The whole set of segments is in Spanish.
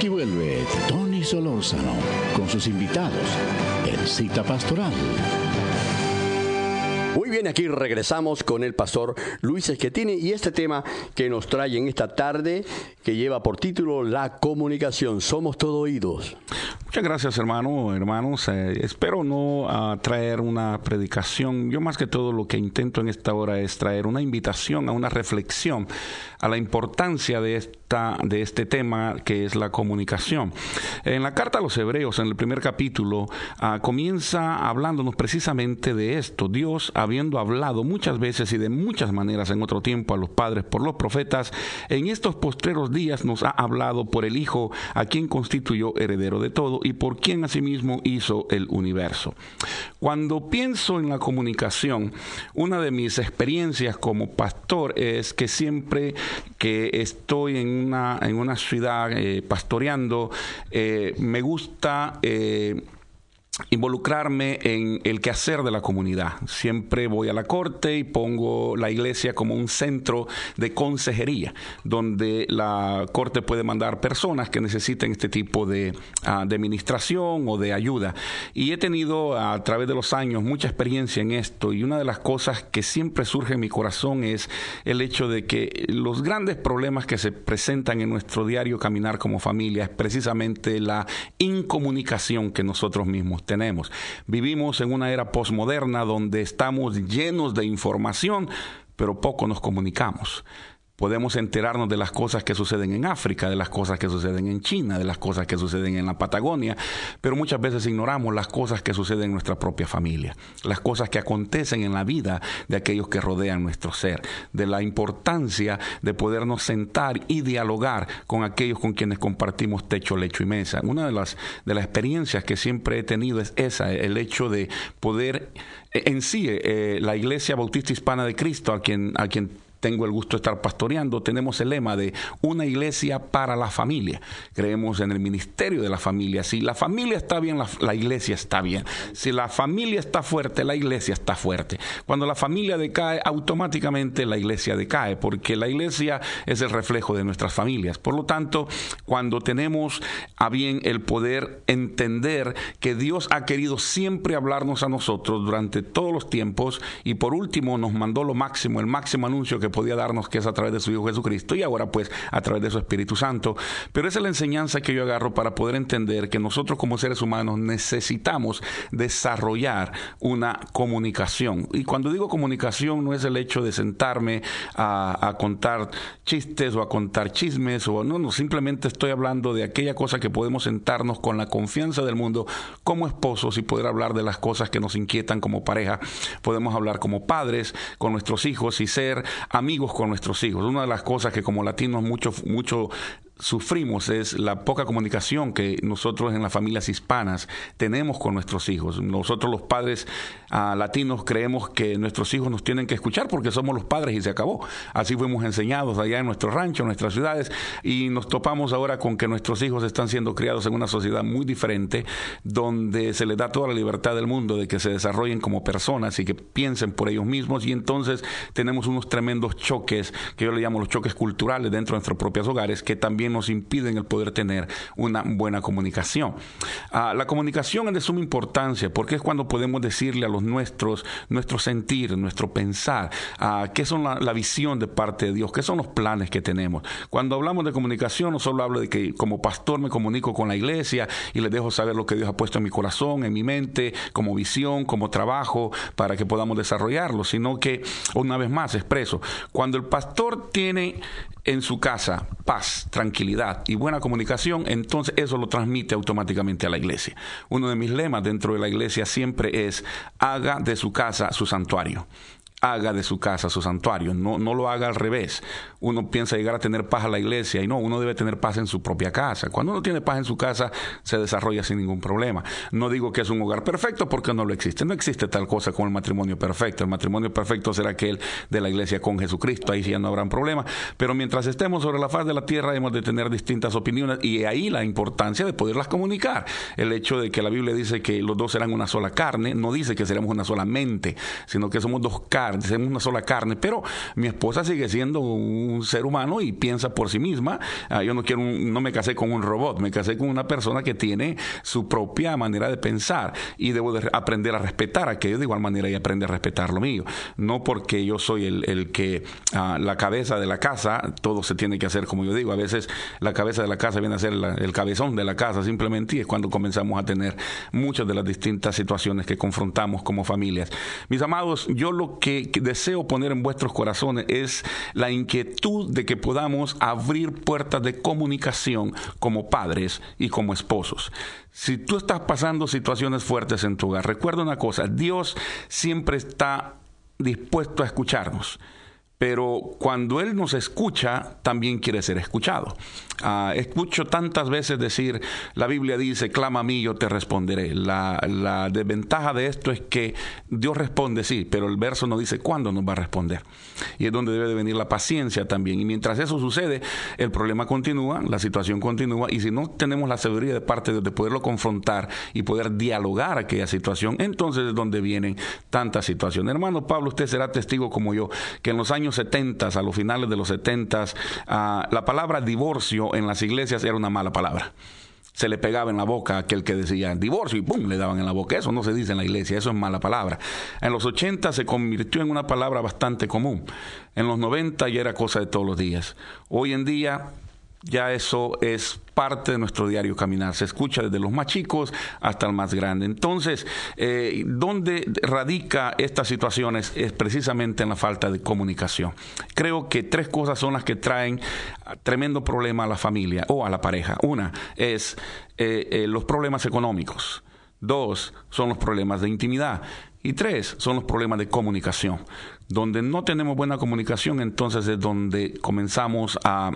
Aquí vuelve Tony Solórzano con sus invitados en Cita Pastoral. Bien, aquí regresamos con el pastor Luis Esquetini y este tema que nos trae en esta tarde que lleva por título La comunicación. Somos todo oídos. Muchas gracias, hermano, hermanos. Eh, espero no ah, traer una predicación. Yo más que todo lo que intento en esta hora es traer una invitación a una reflexión a la importancia de esta de este tema que es la comunicación. En la carta a los Hebreos, en el primer capítulo, ah, comienza hablándonos precisamente de esto. Dios, habiendo hablado muchas veces y de muchas maneras en otro tiempo a los padres por los profetas, en estos postreros días nos ha hablado por el Hijo, a quien constituyó heredero de todo y por quien asimismo hizo el universo. Cuando pienso en la comunicación, una de mis experiencias como pastor es que siempre que estoy en una, en una ciudad eh, pastoreando, eh, me gusta... Eh, involucrarme en el quehacer de la comunidad. Siempre voy a la corte y pongo la iglesia como un centro de consejería, donde la corte puede mandar personas que necesiten este tipo de, ah, administración o de ayuda. Y he tenido a través de los años mucha experiencia en esto y una de las cosas que siempre surge en mi corazón es el hecho de que los grandes problemas que se presentan en nuestro diario caminar como familia es precisamente la incomunicación que nosotros mismos Vivimos en una era posmoderna donde estamos llenos de información, pero poco nos comunicamos podemos enterarnos de las cosas que suceden en África, de las cosas que suceden en China, de las cosas que suceden en la Patagonia, pero muchas veces ignoramos las cosas que suceden en nuestra propia familia, las cosas que acontecen en la vida de aquellos que rodean nuestro ser, de la importancia de podernos sentar y dialogar con aquellos con quienes compartimos techo, lecho y mesa. Una de las, de las experiencias que siempre he tenido es esa, el hecho de poder en sí eh, la Iglesia Bautista Hispana de Cristo, a quien, a quien tengo el gusto de estar pastoreando, tenemos el lema de una iglesia para la familia. Creemos en el ministerio de la familia. Si la familia está bien, la, iglesia está bien. Si la familia está fuerte, la iglesia está fuerte. Cuando la familia decae, automáticamente la iglesia decae, porque la iglesia es el reflejo de nuestras familias. Por lo tanto, cuando tenemos a bien el poder entender que Dios ha querido siempre hablarnos a nosotros durante todos los tiempos y por último nos mandó lo máximo, el máximo anuncio que podía darnos, que es a través de su Hijo Jesucristo, y ahora pues a través de su Espíritu Santo. Pero esa es la enseñanza que yo agarro para poder entender que nosotros como seres humanos necesitamos desarrollar una comunicación. Y cuando digo comunicación no es el hecho de sentarme a, a contar chistes o a contar chismes, o no, no, simplemente estoy hablando de aquella cosa que podemos sentarnos con la confianza del mundo como esposos y poder hablar de las cosas que nos inquietan como pareja. Podemos hablar como padres con nuestros hijos y ser amigos con nuestros hijos. Una de las cosas que como latinos mucho, mucho sufrimos es la poca comunicación que nosotros en las familias hispanas tenemos con nuestros hijos. Nosotros los padres ah, latinos creemos que nuestros hijos nos tienen que escuchar porque somos los padres y se acabó. Así fuimos enseñados allá en nuestro rancho, en nuestras ciudades y nos topamos ahora con que nuestros hijos están siendo criados en una sociedad muy diferente donde se les da toda la libertad del mundo de que se desarrollen como personas y que piensen por ellos mismos y entonces tenemos unos tremendos choques que yo le llamo los choques culturales dentro de nuestros propios hogares que también nos impiden el poder tener una buena comunicación. Ah, la comunicación es de suma importancia porque es cuando podemos decirle a los nuestros nuestro sentir, nuestro pensar, uh, qué son la, visión de parte de Dios, qué son los planes que tenemos. Cuando hablamos de comunicación, no solo hablo de que como pastor me comunico con la iglesia y les dejo saber lo que Dios ha puesto en mi corazón, en mi mente, como visión, como trabajo, para que podamos desarrollarlo, sino que, una vez más, expreso, cuando el pastor tiene en su casa paz, tranquilidad y buena comunicación, entonces eso lo transmite automáticamente a la iglesia. Uno de mis lemas dentro de la iglesia siempre es haga de su casa su santuario haga de su casa su santuario, no, no lo haga al revés. Uno piensa llegar a tener paz a la iglesia y no, uno debe tener paz en su propia casa. Cuando uno tiene paz en su casa, se desarrolla sin ningún problema. No digo que es un hogar perfecto porque no lo existe. No existe tal cosa como el matrimonio perfecto. El matrimonio perfecto será aquel de la iglesia con Jesucristo, ahí sí ya no habrán problema. Pero mientras estemos sobre la faz de la tierra, hemos de tener distintas opiniones y ahí la importancia de poderlas comunicar. El hecho de que la Biblia dice que los dos serán una sola carne, no dice que seremos una sola mente, sino que somos dos caras carne, una sola carne, pero mi esposa sigue siendo un ser humano y piensa por sí misma. Ah, yo no quiero, no me casé con un robot, me casé con una persona que tiene su propia manera de pensar y debo de aprender a respetar aquello de igual manera y aprender a respetar lo mío. No porque yo soy el, que ah, la cabeza de la casa, todo se tiene que hacer como yo digo. A veces la cabeza de la casa viene a ser el cabezón de la casa simplemente y es cuando comenzamos a tener muchas de las distintas situaciones que confrontamos como familias. Mis amados, yo lo que deseo poner en vuestros corazones es la inquietud de que podamos abrir puertas de comunicación como padres y como esposos. Si tú estás pasando situaciones fuertes en tu hogar, recuerda una cosa, Dios siempre está dispuesto a escucharnos pero cuando Él nos escucha, también quiere ser escuchado. Ah, escucho tantas veces decir, la Biblia dice, clama a mí, yo te responderé. La, la, desventaja de esto es que Dios responde, sí, pero el verso no dice cuándo nos va a responder. Y es donde debe de venir la paciencia también. Y mientras eso sucede, el problema continúa, la situación continúa, y si no tenemos la sabiduría de parte de, de poderlo confrontar y poder dialogar aquella situación, entonces es donde vienen tantas situaciones. Hermano Pablo, usted será testigo como yo, que en los años 70, a los finales de los 70, ah, la palabra divorcio en las iglesias era una mala palabra se le pegaba en la boca a aquel que decía divorcio y ¡pum! le daban en la boca. Eso no se dice en la iglesia, eso es mala palabra. En los 80 se convirtió en una palabra bastante común. En los 90 ya era cosa de todos los días. Hoy en día ya eso es parte de nuestro diario caminar. Se escucha desde los más chicos hasta el más grande. Entonces, eh, ¿dónde radica estas situaciones? Es precisamente en la falta de comunicación. Creo que tres cosas son las que traen tremendo problema a la familia o a la pareja. Una es eh, eh, los problemas económicos. Dos son los problemas de intimidad. Y tres son los problemas de comunicación. Donde no tenemos buena comunicación, entonces es donde comenzamos a,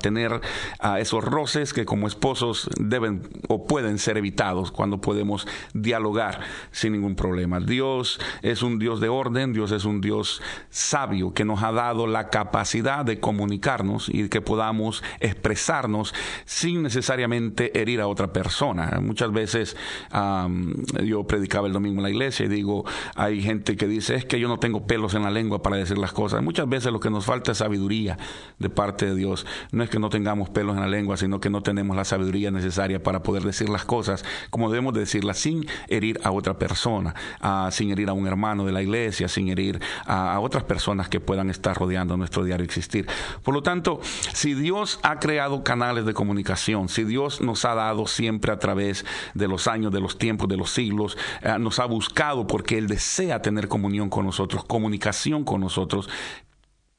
tener a esos roces que como esposos deben o pueden ser evitados cuando podemos dialogar sin ningún problema. Dios es un Dios de orden, Dios es un Dios sabio que nos ha dado la capacidad de comunicarnos y que podamos expresarnos sin necesariamente herir a otra persona. Muchas veces yo predicaba el domingo en la iglesia y digo, hay gente que dice, es que yo no tengo pelos en la lengua para decir las cosas. Muchas veces lo que nos falta es sabiduría de parte de Dios. No es que no tengamos pelos en la lengua, sino que no tenemos la sabiduría necesaria para poder decir las cosas como debemos decirlas sin herir a otra persona, sin herir a un hermano de la iglesia, sin herir a, otras personas que puedan estar rodeando nuestro diario existir. Por lo tanto, si Dios ha creado canales de comunicación, si Dios nos ha dado siempre a través de los años, de los tiempos, de los siglos, eh, nos ha buscado porque Él desea tener comunión con nosotros, comunicación con nosotros,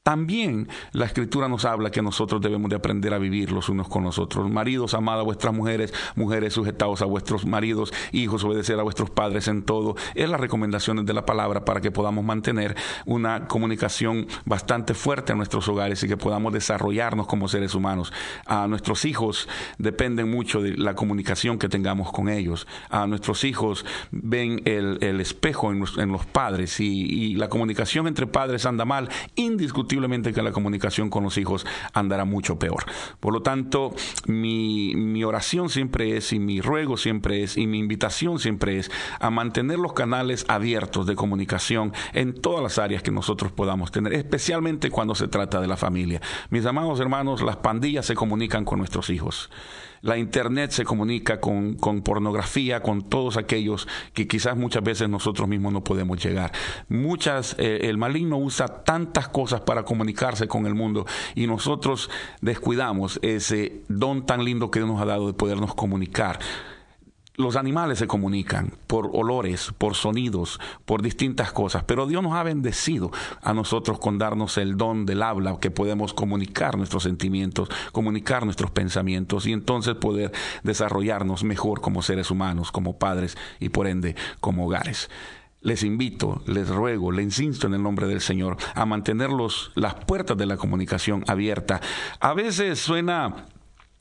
también la escritura nos habla que nosotros debemos de aprender a vivir los unos con los otros. Maridos, amad a vuestras mujeres, mujeres sujetados a vuestros maridos, hijos, obedecer a vuestros padres en todo. Es las recomendaciones de la palabra para que podamos mantener una comunicación bastante fuerte en nuestros hogares y que podamos desarrollarnos como seres humanos. A nuestros hijos dependen mucho de la comunicación que tengamos con ellos. A nuestros hijos ven el, espejo en los, padres y, y la comunicación entre padres anda mal, indiscutiblemente que la comunicación con los hijos andará mucho peor. Por lo tanto, mi oración siempre es, y mi ruego siempre es, y mi invitación siempre es a mantener los canales abiertos de comunicación en todas las áreas que nosotros podamos tener, especialmente cuando se trata de la familia. Mis amados hermanos, las pandillas se comunican con nuestros hijos la Internet se comunica con, pornografía, con todos aquellos que quizás muchas veces nosotros mismos no podemos llegar. Muchas, eh, el maligno usa tantas cosas para comunicarse con el mundo y nosotros descuidamos ese don tan lindo que Dios nos ha dado de podernos comunicar los animales se comunican por olores, por sonidos, por distintas cosas, pero Dios nos ha bendecido a nosotros con darnos el don del habla, que podemos comunicar nuestros sentimientos, comunicar nuestros pensamientos y entonces poder desarrollarnos mejor como seres humanos, como padres y por ende como hogares. Les invito, les ruego, les insisto en el nombre del Señor a mantener las puertas de la comunicación abiertas. A veces suena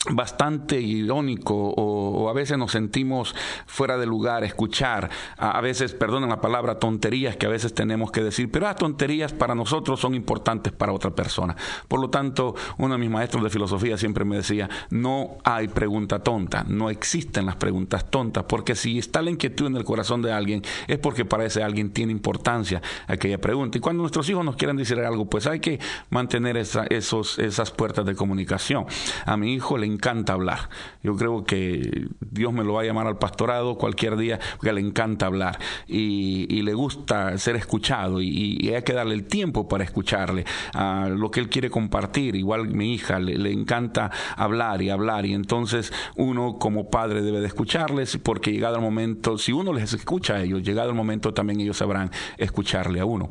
bastante irónico o, a veces nos sentimos fuera de lugar escuchar a, veces perdonen la palabra tonterías que a veces tenemos que decir pero las tonterías para nosotros son importantes para otra persona. Por lo tanto uno de mis maestros de filosofía siempre me decía no hay pregunta tonta no existen las preguntas tontas porque si está la inquietud en el corazón de alguien es porque para ese alguien tiene importancia aquella pregunta. Y cuando nuestros hijos nos quieran decir algo pues hay que mantener esos, esas puertas de comunicación. A mi hijo le encanta hablar. Yo creo que Dios me lo va a llamar al pastorado cualquier día porque le encanta hablar y, le gusta ser escuchado y, hay que darle el tiempo para escucharle a lo que él quiere compartir. Igual mi hija le, encanta hablar y hablar y entonces uno como padre debe de escucharles porque llegado el momento, si uno les escucha a ellos, llegado el momento también ellos sabrán escucharle a uno.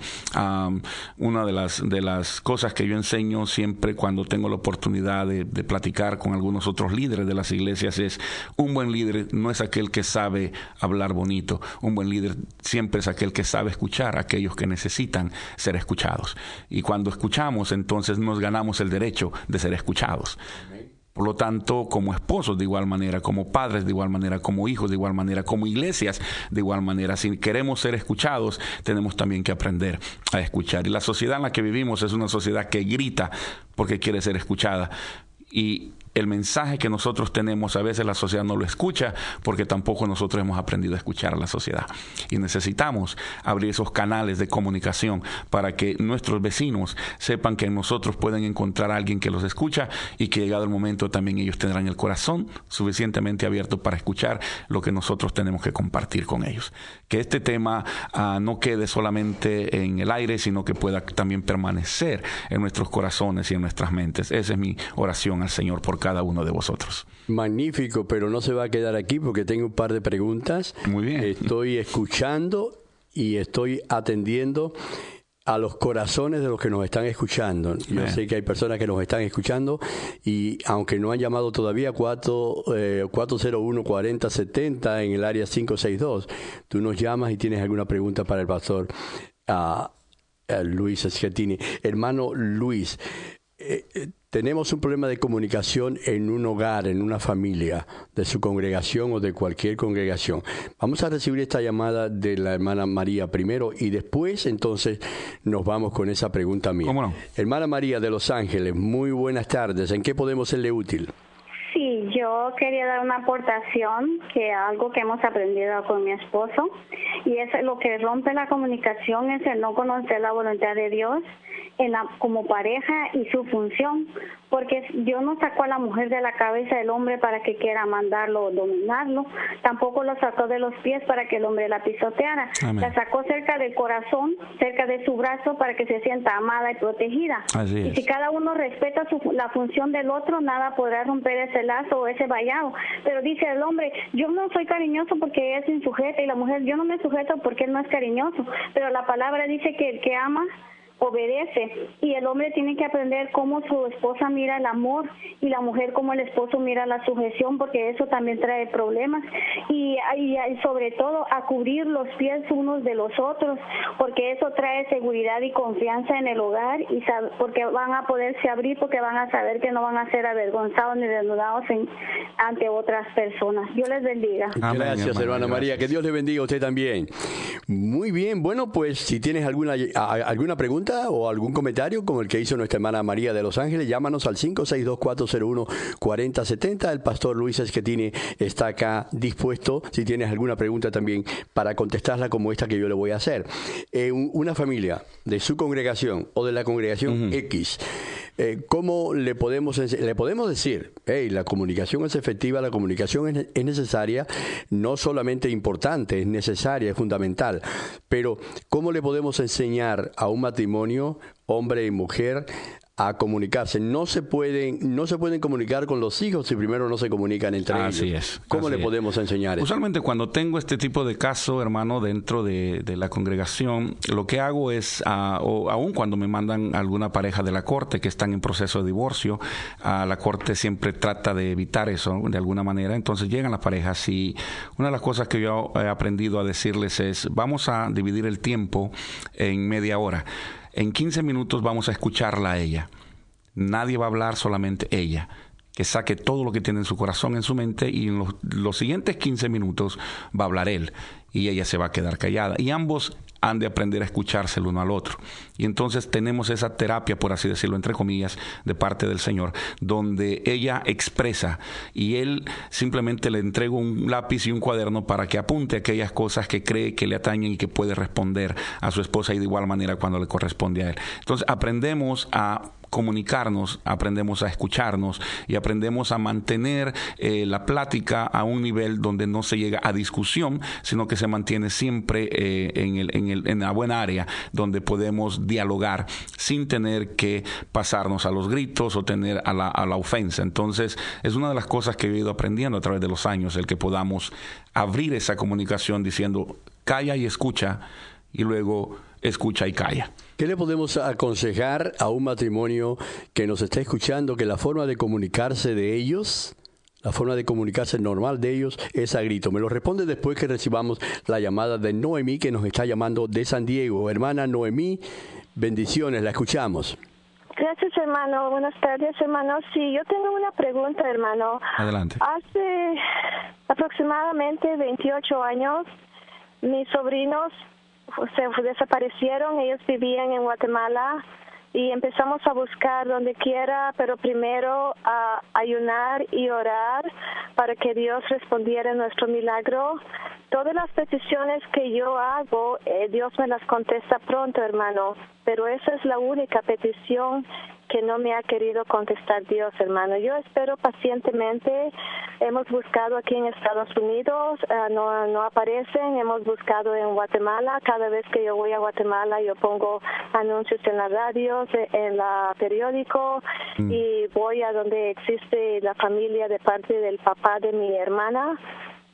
una de las, de las cosas que yo enseño siempre cuando tengo la oportunidad de, de platicar con algunos líderes de las iglesias es un buen líder no es aquel que sabe hablar bonito, un buen líder siempre es aquel que sabe escuchar a aquellos que necesitan ser escuchados. Y cuando escuchamos, entonces nos ganamos el derecho de ser escuchados. Por lo tanto, como esposos de igual manera, como padres de igual manera, como hijos de igual manera, como iglesias de igual manera, si queremos ser escuchados, tenemos también que aprender a escuchar. Y la sociedad en la que vivimos es una sociedad que grita porque quiere ser escuchada. Y el mensaje que nosotros tenemos a veces la sociedad no lo escucha porque tampoco nosotros hemos aprendido a escuchar a la sociedad. Y necesitamos abrir esos canales de comunicación para que nuestros vecinos sepan que nosotros pueden encontrar a alguien que los escucha y que llegado el momento también ellos tendrán el corazón suficientemente abierto para escuchar lo que nosotros tenemos que compartir con ellos. Que este tema ah, no quede solamente en el aire, sino que pueda también permanecer en nuestros corazones y en nuestras mentes. Esa es mi oración al Señor por cada uno de vosotros. Magnífico, pero no se va a quedar aquí porque tengo un par de preguntas. Muy bien. Estoy escuchando y estoy atendiendo a los corazones de los que nos están escuchando. Yo sé que hay personas que nos están escuchando y aunque no han llamado todavía 4, 401 4070 en el área 562, tú nos llamas y tienes alguna pregunta para el pastor uh, Luis Schettini. Hermano Luis, eh, eh, tenemos un problema de comunicación en un hogar, en una familia, de su congregación o de cualquier congregación. Vamos a recibir esta llamada de la hermana María primero y después entonces nos vamos con esa pregunta mía. ¿Cómo no? Hermana María de Los Ángeles, muy buenas tardes. ¿En qué podemos serle útil? Yo quería dar una aportación que algo que hemos aprendido con mi esposo y es lo que rompe la comunicación es el no conocer la voluntad de Dios en la, como pareja y su función, porque Dios no sacó a la mujer de la cabeza del hombre para que quiera mandarlo o dominarlo, tampoco lo sacó de los pies para que el hombre la pisoteara, la sacó cerca del corazón, cerca de su brazo para que se sienta amada y protegida. y si cada uno respeta su, la función del otro, nada podrá romper ese lazo o ese vallado. Pero dice el hombre, yo no soy cariñoso porque es insujeta y la mujer, yo no me sujeto porque él no es cariñoso, pero la palabra dice que el que ama obedece y el hombre tiene que aprender cómo su esposa mira el amor y la mujer cómo el esposo mira la sujeción porque eso también trae problemas y, y, sobre todo a cubrir los pies unos de los otros porque eso trae seguridad y confianza en el hogar y porque van a poderse abrir porque van a saber que no van a ser avergonzados ni desnudados ante otras personas. Dios les bendiga. gracias, hermana María. Que Dios le bendiga a usted también. Muy bien. Bueno, pues si tienes alguna alguna pregunta o algún comentario como el que hizo nuestra hermana María de Los Ángeles, llámanos al 562-401-4070. El pastor Luis Esquetini está acá dispuesto, si tienes alguna pregunta también, para contestarla como esta que yo le voy a hacer. Eh, una familia de su congregación o de la congregación X, eh, ¿cómo le podemos, le podemos decir, hey, la comunicación es efectiva, la comunicación es, es, necesaria, no solamente importante, es necesaria, es fundamental, pero ¿cómo le podemos enseñar a un matrimonio, hombre y mujer, a comunicarse. No se pueden, no se pueden comunicar con los hijos si primero no se comunican entre ellos. Así es. ¿Cómo le podemos enseñar eso? Usualmente cuando tengo este tipo de caso, hermano, dentro de, la congregación, lo que hago es, uh, o aún cuando me mandan alguna pareja de la corte que están en proceso de divorcio, a la corte siempre trata de evitar eso de alguna manera. Entonces llegan las parejas y una de las cosas que yo he aprendido a decirles es, vamos a dividir el tiempo en media hora. En 15 minutos vamos a escucharla a ella. Nadie va a hablar, solamente ella. Que saque todo lo que tiene en su corazón, en su mente, y en los, siguientes 15 minutos va a hablar él y ella se va a quedar callada. Y ambos han de aprender a escucharse el uno al otro. Y entonces tenemos esa terapia, por así decirlo, entre comillas, de parte del Señor, donde ella expresa y él simplemente le entrega un lápiz y un cuaderno para que apunte aquellas cosas que cree que le atañen y que puede responder a su esposa y de igual manera cuando le corresponde a él. Entonces aprendemos a comunicarnos, aprendemos a escucharnos y aprendemos a mantener eh, la plática a un nivel donde no se llega a discusión, sino que se mantiene siempre eh, en, el, en, el, en la buena área donde podemos dialogar sin tener que pasarnos a los gritos o tener a la, a la ofensa. Entonces, es una de las cosas que he ido aprendiendo a través de los años, el que podamos abrir esa comunicación diciendo, calla y escucha, y luego escucha y calla. ¿Qué le podemos aconsejar a un matrimonio que nos está escuchando que la forma de comunicarse de ellos, la forma de comunicarse normal de ellos es a grito? Me lo responde después que recibamos la llamada de Noemí que nos está llamando de San Diego. Hermana Noemí, bendiciones, la escuchamos. Gracias, hermano. Buenas tardes, hermano. Sí, yo tengo una pregunta, hermano. Adelante. Hace aproximadamente 28 años, mis sobrinos se desaparecieron, ellos vivían en Guatemala y empezamos a buscar donde quiera, pero primero a ayunar y orar para que Dios respondiera nuestro milagro. Todas las peticiones que yo hago, eh, Dios me las contesta pronto, hermano, pero esa es la única petición que no me ha querido contestar Dios, hermano. Yo espero pacientemente. Hemos buscado aquí en Estados Unidos, eh, no, no aparecen. Hemos buscado en Guatemala. Cada vez que yo voy a Guatemala, yo pongo anuncios en la radio, en la periódico mm. y voy a donde existe la familia de parte del papá de mi hermana.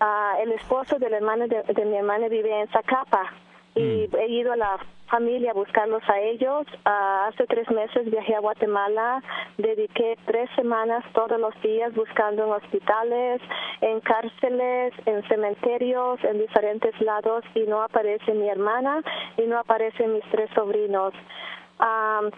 Ah, el esposo del hermano de, de mi hermana vive en Zacapa y mm. he ido a la familia a buscarlos a ellos. Ah, hace tres meses viajé a Guatemala, dediqué tres semanas todos los días buscando en hospitales, en cárceles, en cementerios, en diferentes lados y no aparece mi hermana y no aparecen mis tres sobrinos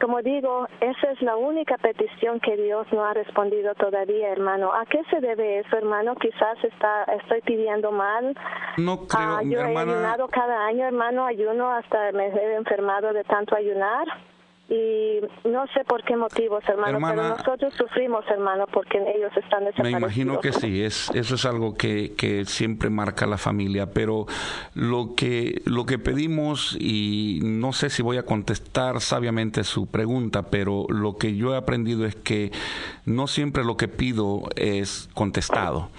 como digo, esa es la única petición que Dios no ha respondido todavía, hermano. ¿A qué se debe eso, hermano? Quizás está, estoy pidiendo mal. No creo, uh, yo he ayunado cada año, hermano, ayuno hasta me he enfermado de tanto ayunar y no sé por qué motivos, hermano, pero nosotros sufrimos, hermano, porque ellos están desaparecidos. Me imagino que sí, es, eso es algo que, que siempre marca la familia, pero lo que, lo que pedimos, y no sé si voy a contestar sabiamente su pregunta, pero lo que yo he aprendido es que no siempre lo que pido es contestado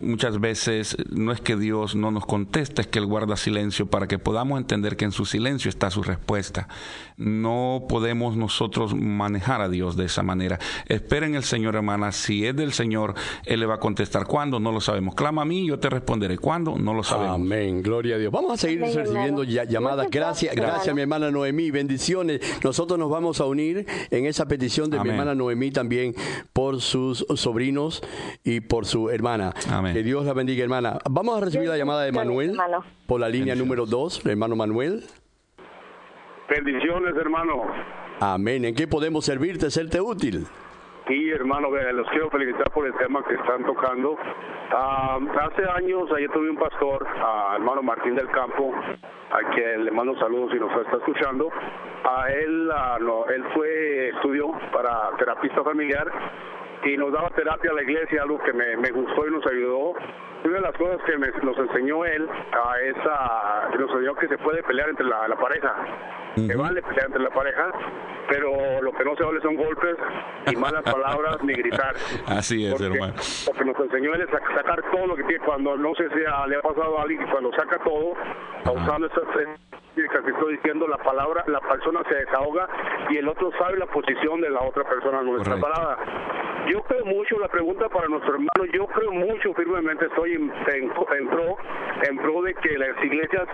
muchas veces no es que Dios no nos conteste, es que Él guarda silencio para que podamos entender que en su silencio está su respuesta. No podemos nosotros manejar a Dios de esa manera. Esperen el Señor, hermana. Si es del Señor, Él le va a contestar. ¿Cuándo? No lo sabemos. Clama a mí, yo te responderé. ¿Cuándo? No lo sabemos. Amén. Gloria a Dios. Vamos a seguir recibiendo llamadas. Gracias, gracias, mi hermana Noemí. Bendiciones. Nosotros nos vamos a unir en esa petición de mi hermana Noemí también por sus sobrinos y por su hermana. Que Dios la bendiga, hermana. Vamos a recibir la llamada de Manuel por la línea número 2, hermano Manuel. Bendiciones, hermano. Amén. ¿En qué podemos servirte, serte útil? Sí, hermano, los quiero felicitar por el tema que están tocando. Ah, hace años, ayer tuve un pastor, hermano Martín del Campo, a quien le mando saludos si nos está escuchando. A él, no, él fue, estudió para terapista familiar y nos daba terapia a la iglesia, algo que me, me gustó y nos ayudó. Una de las cosas que nos enseñó él a esa, nos enseñó que se puede pelear entre la, pareja, que vale pelear entre la pareja, pero lo que no se vale son golpes y malas palabras ni gritar. Así es, hermano. Lo que nos enseñó él es sacar todo lo que tiene cuando no sé si le ha pasado a alguien cuando saca todo, usando esas que estoy diciendo, la palabra, la persona se desahoga y el otro sabe la posición de la otra persona nuestra parada. Yo creo mucho, la pregunta para nuestro hermano, yo creo mucho firmemente, estoy en, pro, en pro de que las iglesias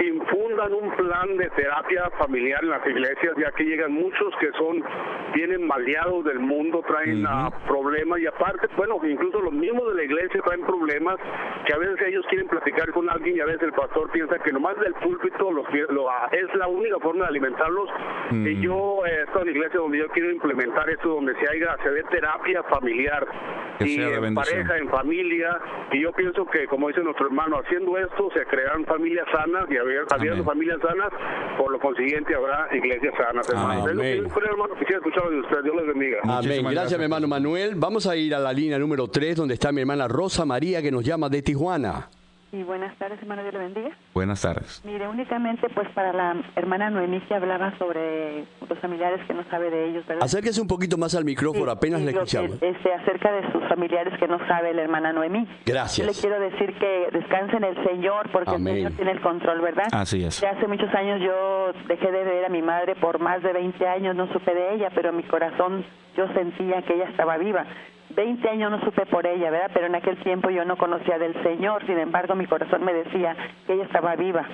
infundan un plan de terapia familiar en las iglesias, ya que llegan muchos que son, vienen maleados del mundo, traen problemas y aparte, bueno, incluso los mismos de la iglesia traen problemas que a veces ellos quieren platicar con alguien y a veces el pastor piensa que nomás del púlpito lo, es la única forma de alimentarlos. Mm. Y yo, eh, esto en iglesia donde yo quiero implementar esto, donde se, haya, se dé terapia familiar, y en pareja, en familia, y yo pienso que, como dice nuestro hermano, haciendo esto se crearán familias sanas, y habiendo familias sanas, por lo consiguiente habrá iglesias sanas, hermano. Amén. Es hermano, quisiera escuchar de usted, Dios les bendiga. Amén. Gracias, mi hermano Manuel. Vamos a ir a la línea número 3, donde está mi hermana Rosa María, que nos llama de Tijuana. Y buenas tardes, hermano, Dios le bendiga. Buenas tardes. Mire, únicamente pues para la hermana Noemí que hablaba sobre los familiares que no sabe de ellos, ¿verdad? Acérquese un poquito más al micrófono, apenas le escuchamos. este, acerca de sus familiares que no sabe la hermana Noemí. Gracias. Yo le quiero decir que descanse en el Señor porque el Señor tiene el control, ¿verdad? Así es. Ya hace muchos años yo dejé de ver a mi madre por más de 20 años, no supe de ella, pero mi corazón yo sentía que ella estaba viva. 20 años no supe por ella, ¿verdad? Pero en aquel tiempo yo no conocía del Señor, sin embargo mi corazón me decía que ella estaba viva.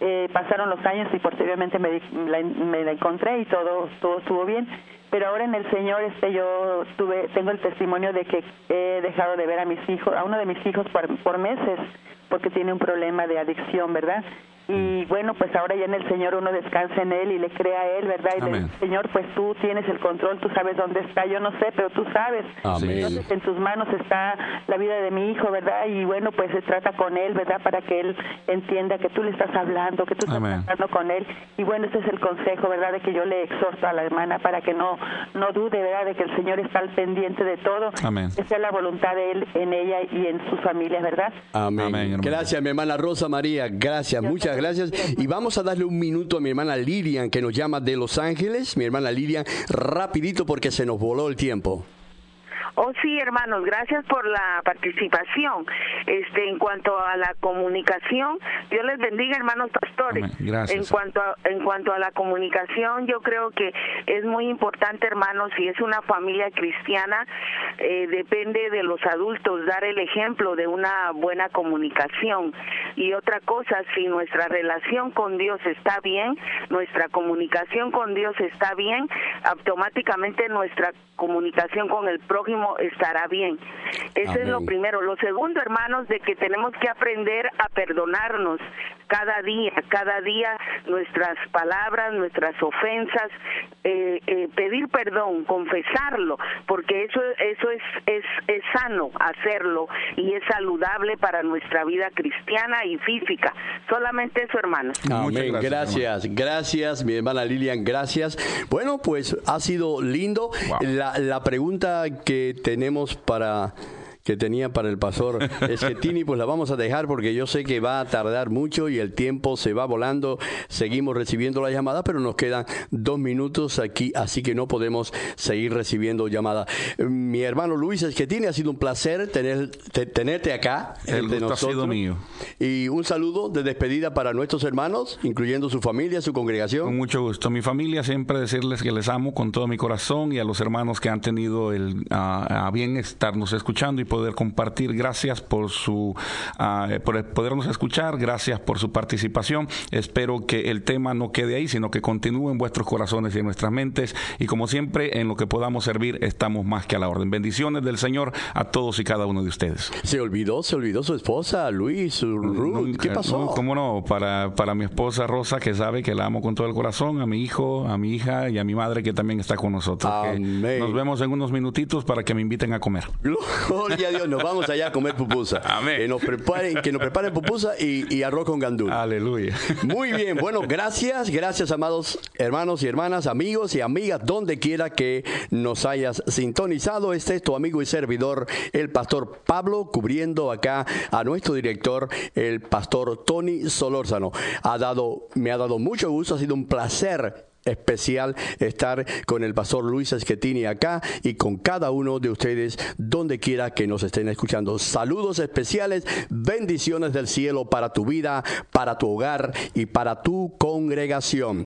Eh, pasaron los años y posteriormente me, la, me la encontré y todo, todo estuvo bien. Pero ahora en el Señor este yo tuve, tengo el testimonio de que he dejado de ver a mis hijos, a uno de mis hijos por, por meses, porque tiene un problema de adicción, ¿verdad? Y bueno, pues ahora ya en el Señor uno descansa en Él y le cree a Él, ¿verdad? Y el Señor, pues tú tienes el control, tú sabes dónde está, yo no sé, pero tú sabes. Entonces en tus manos está la vida de mi hijo, ¿verdad? Y bueno, pues se trata con Él, ¿verdad? Para que Él entienda que tú le estás hablando, que tú estás hablando con Él. Y bueno, ese es el consejo, ¿verdad? De que yo le exhorto a la hermana para que no, no dude, ¿verdad? De que el Señor está al pendiente de todo. Amén. Esa es la voluntad de Él en ella y en su familia, ¿verdad? Amén. gracias, mi hermana Rosa María. Gracias, muchas gracias. Y vamos a darle un minuto a mi hermana Lilian, que nos llama de Los Ángeles. Mi hermana Lilian, rapidito porque se nos voló el tiempo. Oh, sí, hermanos, gracias por la participación. Este, en cuanto a la comunicación, Dios les bendiga, hermanos pastores. Gracias. En cuanto a, en cuanto a la comunicación, yo creo que es muy importante, hermanos, si es una familia cristiana, eh, depende de los adultos dar el ejemplo de una buena comunicación. Y otra cosa, si nuestra relación con Dios está bien, nuestra comunicación con Dios está bien, automáticamente nuestra comunicación con el prójimo estará bien. Eso es lo primero. Lo segundo, hermanos, de que tenemos que aprender a perdonarnos cada día, cada día nuestras palabras, nuestras ofensas, eh, eh, pedir perdón, confesarlo, porque eso eso es, es es sano hacerlo y es saludable para nuestra vida cristiana y física. Solamente eso, hermanos. Amén. Gracias, gracias, mi hermana Lilian, gracias. Bueno, pues ha sido lindo. La, la pregunta que tenemos para que tenía para el pastor Esquetini, pues la vamos a dejar porque yo sé que va a tardar mucho y el tiempo se va volando. Seguimos recibiendo la llamada, pero nos quedan dos minutos aquí, así que no podemos seguir recibiendo llamadas. Mi hermano Luis Esquetini, ha sido un placer tener, tenerte acá. El gusto ha sido mío. Y un saludo de despedida para nuestros hermanos, incluyendo su familia, su congregación. Con mucho gusto. Mi familia, siempre decirles que les amo con todo mi corazón y a los hermanos que han tenido el, a, bien estarnos escuchando y poder compartir. Gracias por su ah, por podernos escuchar, gracias por su participación. Espero que el tema no quede ahí, sino que continúe en vuestros corazones y en nuestras mentes. Y como siempre, en lo que podamos servir, estamos más que a la orden. Bendiciones del Señor a todos y cada uno de ustedes. Se olvidó, se olvidó su esposa, Luis, Ruth. ¿Qué pasó? ¿Cómo no? Para, para mi esposa Rosa, que sabe que la amo con todo el corazón, a mi hijo, a mi hija y a mi madre, que también está con nosotros. Nos vemos en unos minutitos para que me inviten a comer. Gloria a Dios, nos vamos allá a comer pupusa. Amén. Que nos preparen, que nos preparen pupusa y, arroz con gandul. Aleluya. Muy bien, bueno, gracias, gracias amados hermanos y hermanas, amigos y amigas, donde quiera que nos hayas sintonizado. Este es tu amigo y servidor, el pastor Pablo, cubriendo acá a nuestro director, el pastor Tony Solórzano. Ha dado, me ha dado mucho gusto, ha sido un placer especial estar con el pastor Luis Esquetini acá y con cada uno de ustedes donde quiera que nos estén escuchando. Saludos especiales, bendiciones del cielo para tu vida, para tu hogar y para tu congregación.